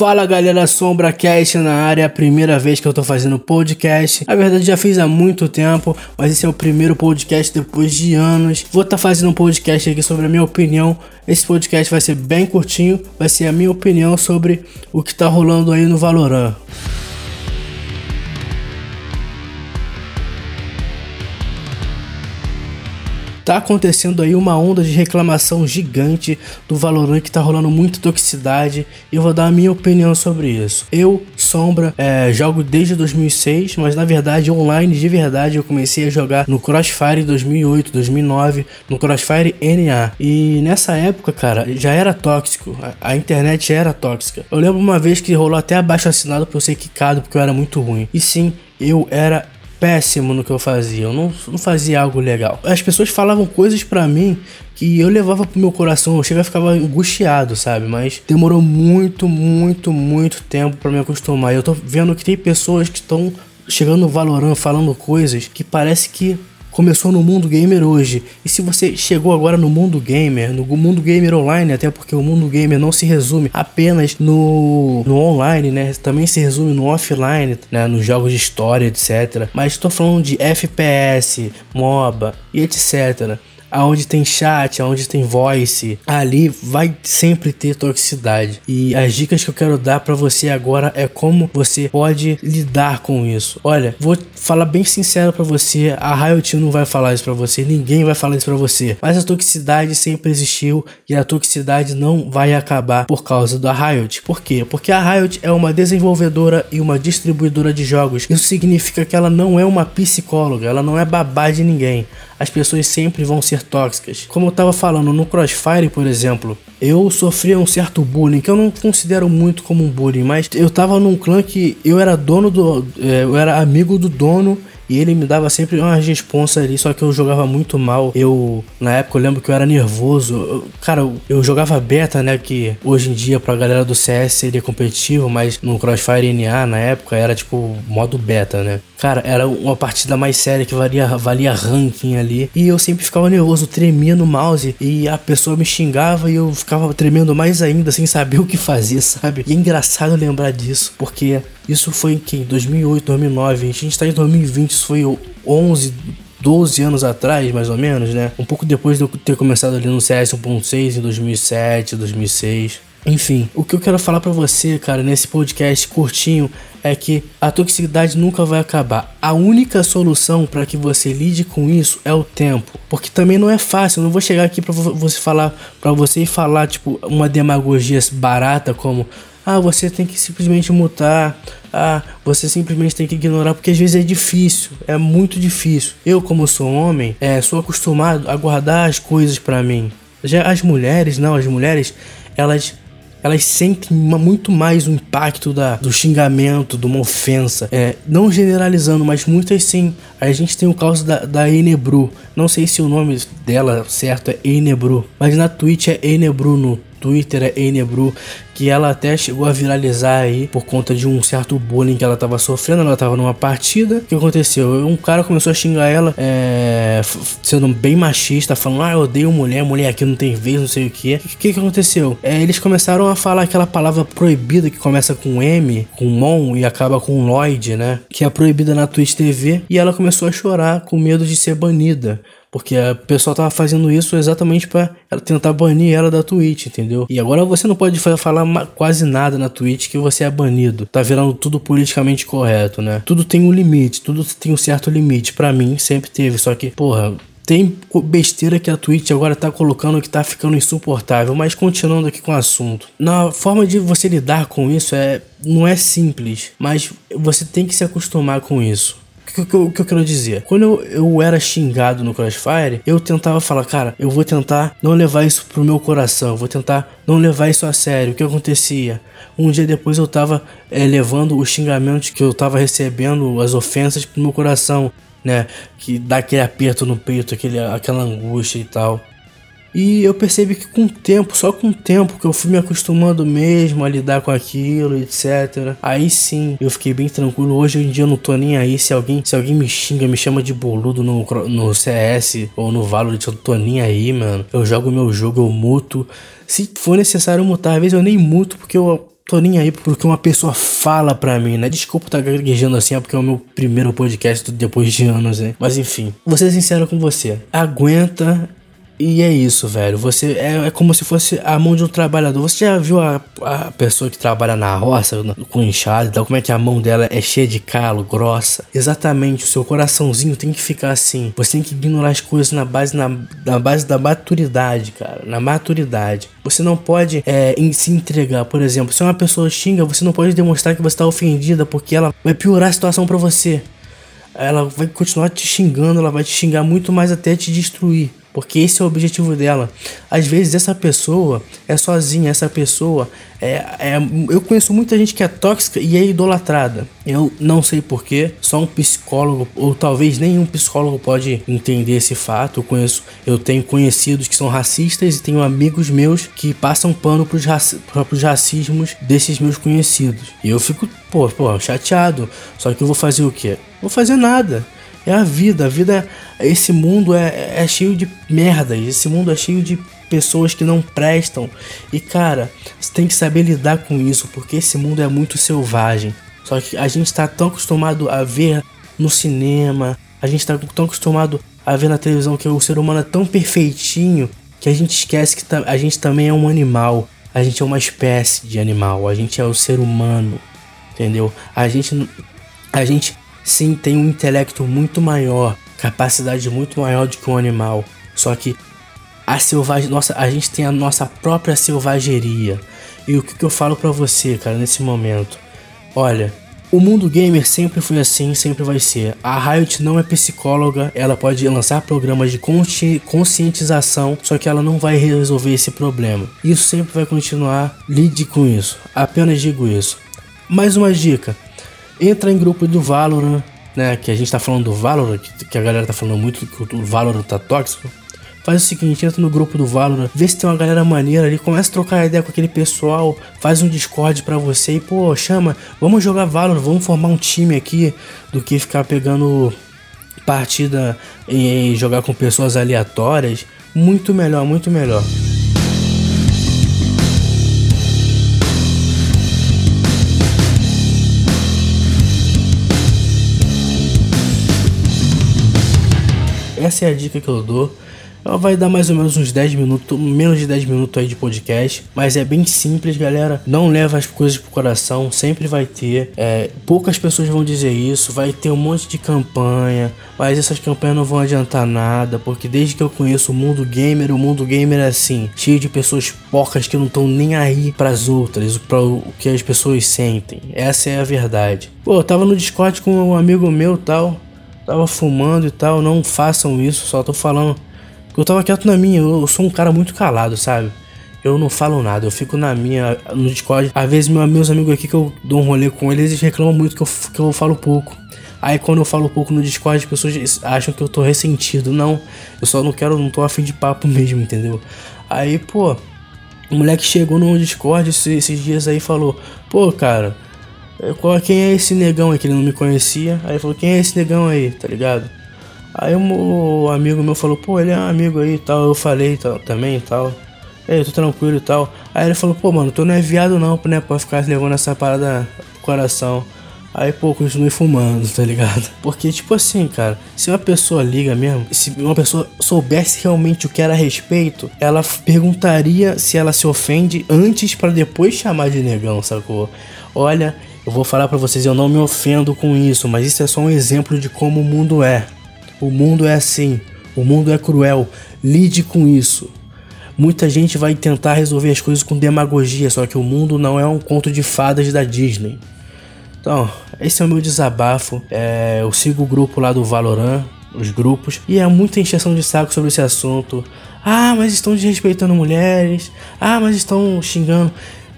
Fala galera, Sombra Cast na área, é primeira vez que eu tô fazendo podcast. Na verdade já fiz há muito tempo, mas esse é o primeiro podcast depois de anos. Vou estar tá fazendo um podcast aqui sobre a minha opinião. Esse podcast vai ser bem curtinho, vai ser a minha opinião sobre o que tá rolando aí no Valorant. Tá acontecendo aí uma onda de reclamação gigante do Valorant que tá rolando muita toxicidade e eu vou dar a minha opinião sobre isso. Eu, Sombra, é, jogo desde 2006, mas na verdade online de verdade eu comecei a jogar no Crossfire 2008, 2009, no Crossfire NA. E nessa época, cara, já era tóxico, a, internet era tóxica. Eu lembro uma vez que rolou até abaixo assinado eu ser quicado porque eu era muito ruim. E sim, eu era péssimo no que eu fazia, eu não, não fazia algo legal. As pessoas falavam coisas para mim que eu levava pro meu coração, eu chegava ficava angustiado, sabe? Mas demorou muito, muito, muito tempo para me acostumar. Eu tô vendo que tem pessoas que estão chegando no Valorant falando coisas que parece que começou no mundo gamer hoje. E se você chegou agora no mundo gamer, no mundo gamer online, até porque o mundo gamer não se resume apenas no, no online, né? Também se resume no offline, né? Nos jogos de história, etc. Mas estou falando de FPS, MOBA e etc aonde tem chat, aonde tem voice, ali vai sempre ter toxicidade. E as dicas que eu quero dar para você agora é como você pode lidar com isso. Olha, vou falar bem sincero para você, a Riot não vai falar isso para você, ninguém vai falar isso para você. Mas a toxicidade sempre existiu e a toxicidade não vai acabar por causa da Riot. Por quê? Porque a Riot é uma desenvolvedora e uma distribuidora de jogos. Isso significa que ela não é uma psicóloga, ela não é babá de ninguém as pessoas sempre vão ser tóxicas. Como eu tava falando no Crossfire, por exemplo, eu sofria um certo bullying, que eu não considero muito como um bullying, mas eu tava num clã que eu era dono do. É, eu era amigo do dono e ele me dava sempre umas responsas ali, só que eu jogava muito mal. Eu, na época, eu lembro que eu era nervoso. Eu, cara, eu, eu, jogava beta, né? Que hoje em dia, pra galera do CS, seria competitivo, mas no Crossfire NA, na época, era tipo modo beta, né? Cara, era uma partida mais séria que valia, valia ranking ali. E eu sempre ficava nervoso, tremia no mouse. E a pessoa me xingava e eu ficava tremendo mais ainda, sem saber o que fazer, sabe? E é engraçado lembrar disso, porque isso foi em que? 2008, 2009. A gente está em 2020, isso foi 11, 12 anos atrás, mais ou menos, né? Um pouco depois de eu ter começado ali no CS 1.6 em 2007, 2006. Enfim, o que eu quero falar para você, cara, nesse podcast curtinho é que a toxicidade nunca vai acabar. A única solução para que você lide com isso é o tempo, porque também não é fácil. Eu não vou chegar aqui para você falar para você falar tipo uma demagogia barata como ah, você tem que simplesmente mutar. Ah, você simplesmente tem que ignorar, porque às vezes é difícil, é muito difícil. Eu, como sou homem, é, sou acostumado a guardar as coisas para mim. Já as mulheres, não, as mulheres, elas elas sentem muito mais o impacto da, do xingamento, de uma ofensa. É, não generalizando, mas muitas sim. A gente tem o caso da, da Enebru. Não sei se o nome dela certo é Enebru, mas na Twitch é Enebru Twitter é Enebru, que ela até chegou a viralizar aí por conta de um certo bullying que ela tava sofrendo. Ela tava numa partida. O que aconteceu? Um cara começou a xingar ela, é, sendo bem machista, falando: Ah, eu odeio mulher, mulher aqui não tem vez, não sei o que. O que, que aconteceu? É, eles começaram a falar aquela palavra proibida que começa com M, com Mon e acaba com Lloyd, né? Que é proibida na Twitch TV. E ela começou a chorar com medo de ser banida. Porque a pessoa tava fazendo isso exatamente para tentar banir ela da Twitch, entendeu? E agora você não pode falar quase nada na Twitch que você é banido. Tá virando tudo politicamente correto, né? Tudo tem um limite, tudo tem um certo limite. para mim, sempre teve. Só que, porra, tem besteira que a Twitch agora tá colocando que tá ficando insuportável, mas continuando aqui com o assunto. Na forma de você lidar com isso é não é simples, mas você tem que se acostumar com isso. O que, que, eu quero dizer? Quando eu, eu era xingado no Crossfire, eu tentava falar, cara, eu vou tentar não levar isso pro meu coração, vou tentar não levar isso a sério. O que acontecia? Um dia depois eu tava é, levando os xingamentos que eu tava recebendo, as ofensas pro meu coração, né? Que dá aquele aperto no peito, aquele, aquela angústia e tal. E eu percebi que com o tempo, só com o tempo que eu fui me acostumando mesmo a lidar com aquilo, etc. Aí sim, eu fiquei bem tranquilo. Hoje em dia eu não tô nem aí. Se alguém, se alguém me xinga, me chama de boludo no, no CS ou no Valorant, eu tô nem aí, mano. Eu jogo meu jogo, eu muto. Se for necessário mutar, às vezes eu nem muto porque eu tô nem aí porque uma pessoa fala pra mim, né? Desculpa estar tá gaguejando assim, é porque é o meu primeiro podcast depois de anos, né? Mas enfim, vou ser sincero com você. Aguenta e é isso, velho. Você é, é, como se fosse a mão de um trabalhador. Você já viu a, a pessoa que trabalha na roça com enxada e tal? Como é que a mão dela é cheia de calo, grossa? Exatamente, o seu coraçãozinho tem que ficar assim. Você tem que ignorar as coisas na base, na, na base da maturidade, cara. Na maturidade. Você não pode é, se entregar. Por exemplo, se uma pessoa xinga, você não pode demonstrar que você está ofendida porque ela vai piorar a situação para você. Ela vai continuar te xingando, ela vai te xingar muito mais até te destruir. Porque esse é o objetivo dela. Às vezes essa pessoa é sozinha, essa pessoa é, é, Eu conheço muita gente que é tóxica e é idolatrada. Eu não sei porquê, só um psicólogo, ou talvez nenhum psicólogo pode entender esse fato. Eu conheço, eu tenho conhecidos que são racistas e tenho amigos meus que passam pano pros, raci pros racismos desses meus conhecidos. E eu fico, pô, pô, chateado. Só que eu vou fazer o quê? Vou fazer nada. É a vida. A vida, esse mundo é, é cheio de merdas. Esse mundo é cheio de pessoas que não prestam. E cara, você tem que saber lidar com isso, porque esse mundo é muito selvagem. Só que a gente está tão acostumado a ver no cinema, a gente está tão acostumado a ver na televisão que o ser humano é tão perfeitinho que a gente esquece que a gente também é um animal. A gente é uma espécie de animal. A gente é o ser humano, entendeu? A gente, a gente sim tem um intelecto muito maior, capacidade muito maior do que um animal. Só que a selvagem, nossa, a gente tem a nossa própria selvageria. E o que, que eu falo para você, cara, nesse momento? Olha, o mundo gamer sempre foi assim, sempre vai ser. A Riot não é psicóloga, ela pode lançar programas de consci conscientização, só que ela não vai resolver esse problema. Isso sempre vai continuar. Lide com isso. Apenas digo isso. Mais uma dica: entra em grupo do Valorant, né? Que a gente tá falando do Valorant, que, a galera tá falando muito que o Valorant tá tóxico. Faz o seguinte, entra no grupo do Valorant, vê se tem uma galera maneira ali, começa a trocar ideia com aquele pessoal, faz um Discord pra você e, pô, chama, vamos jogar Valorant, vamos formar um time aqui, do que ficar pegando partida e jogar com pessoas aleatórias. Muito melhor, muito melhor. Essa é a dica que eu dou. Ela vai dar mais ou menos uns 10 minutos, menos de 10 minutos aí de podcast. Mas é bem simples, galera. Não leva as coisas pro coração, sempre vai ter. É, poucas pessoas vão dizer isso. Vai ter um monte de campanha, mas essas campanhas não vão adiantar nada. Porque desde que eu conheço o mundo gamer, o mundo gamer é assim: cheio de pessoas porcas que não estão nem aí pras outras, para o que as pessoas sentem. Essa é a verdade. Pô, eu tava no Discord com um amigo meu tal tava fumando e tal, não façam isso, só tô falando. Eu tava quieto na minha, eu sou um cara muito calado, sabe? Eu não falo nada, eu fico na minha, no Discord. Às vezes meus amigos aqui que eu dou um rolê com eles, eles reclamam muito que eu, que eu falo pouco. Aí quando eu falo pouco no Discord, as pessoas acham que eu tô ressentido. Não, eu só não quero, não tô afim de papo mesmo, entendeu? Aí, pô, o moleque chegou no Discord esses, esses dias aí e falou: Pô, cara, qual, quem é esse negão aí que ele não me conhecia? Aí ele falou, quem é esse negão aí, tá ligado? Aí o amigo meu falou, pô, ele é um amigo aí e tal. Eu falei tal, também e tal. Ei, tô tranquilo e tal. Aí ele falou, pô, mano, tu não é viado não, né? Pra ficar levando essa parada pro coração. Aí, pô, continue fumando, tá ligado? Porque, tipo assim, cara, se uma pessoa liga mesmo, se uma pessoa soubesse realmente o que era respeito, ela perguntaria se ela se ofende antes para depois chamar de negão, sacou? Olha, eu vou falar para vocês, eu não me ofendo com isso, mas isso é só um exemplo de como o mundo é. O mundo é assim, o mundo é cruel. Lide com isso. Muita gente vai tentar resolver as coisas com demagogia, só que o mundo não é um conto de fadas da Disney. Então, esse é o meu desabafo. É, eu sigo o grupo lá do Valorant, os grupos, e é muita encheção de saco sobre esse assunto. Ah, mas estão desrespeitando mulheres. Ah, mas estão xingando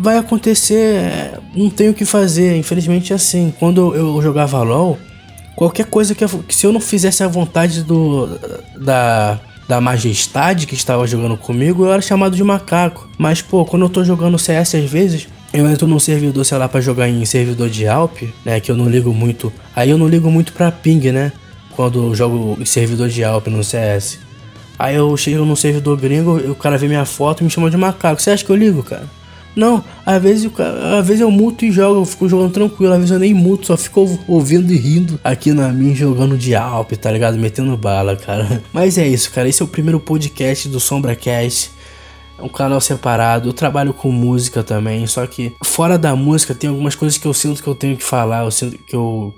vai acontecer, não tem o que fazer, infelizmente é assim. Quando eu jogava LOL, qualquer coisa que, eu, que se eu não fizesse a vontade do da da majestade que estava jogando comigo, eu era chamado de macaco. Mas pô, quando eu tô jogando CS às vezes, eu entro num servidor, sei lá, para jogar em servidor de Alp, né, que eu não ligo muito. Aí eu não ligo muito para ping, né? Quando eu jogo em servidor de Alp no CS. Aí eu chego num servidor gringo, o cara vê minha foto e me chama de macaco. Você acha que eu ligo, cara? Não, às vezes, às vezes eu muto e jogo, eu fico jogando tranquilo, às vezes eu nem muto, só fico ouvindo e rindo aqui na minha jogando de Alp, tá ligado? Metendo bala, cara. Mas é isso, cara. Esse é o primeiro podcast do SombraCast. É um canal separado. Eu trabalho com música também, só que fora da música tem algumas coisas que eu sinto que eu tenho que falar, eu sinto que eu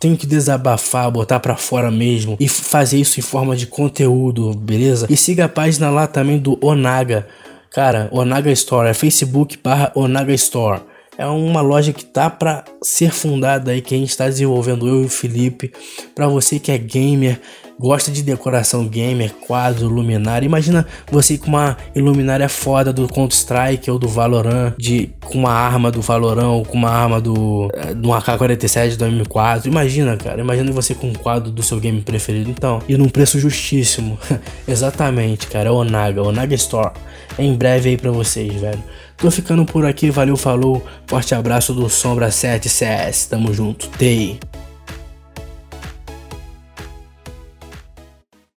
tenho que desabafar, botar para fora mesmo e fazer isso em forma de conteúdo, beleza? E siga a página lá também do Onaga. Cara, Onaga Store é Facebook barra Onaga Store. É uma loja que tá para ser fundada aí que a gente está desenvolvendo eu e o Felipe. Para você que é gamer, gosta de decoração gamer, quadro, luminária. Imagina você com uma iluminária foda do Counter Strike ou do Valorant, de com uma arma do Valorant ou com uma arma do do AK-47 do M4. Imagina, cara, imagina você com um quadro do seu game preferido. Então, e num preço justíssimo. Exatamente, cara, é o Onaga, Onaga Store. É em breve aí para vocês, velho. Tô ficando por aqui, valeu, falou. Forte abraço do Sombra 7 CS. Tamo junto. Tei.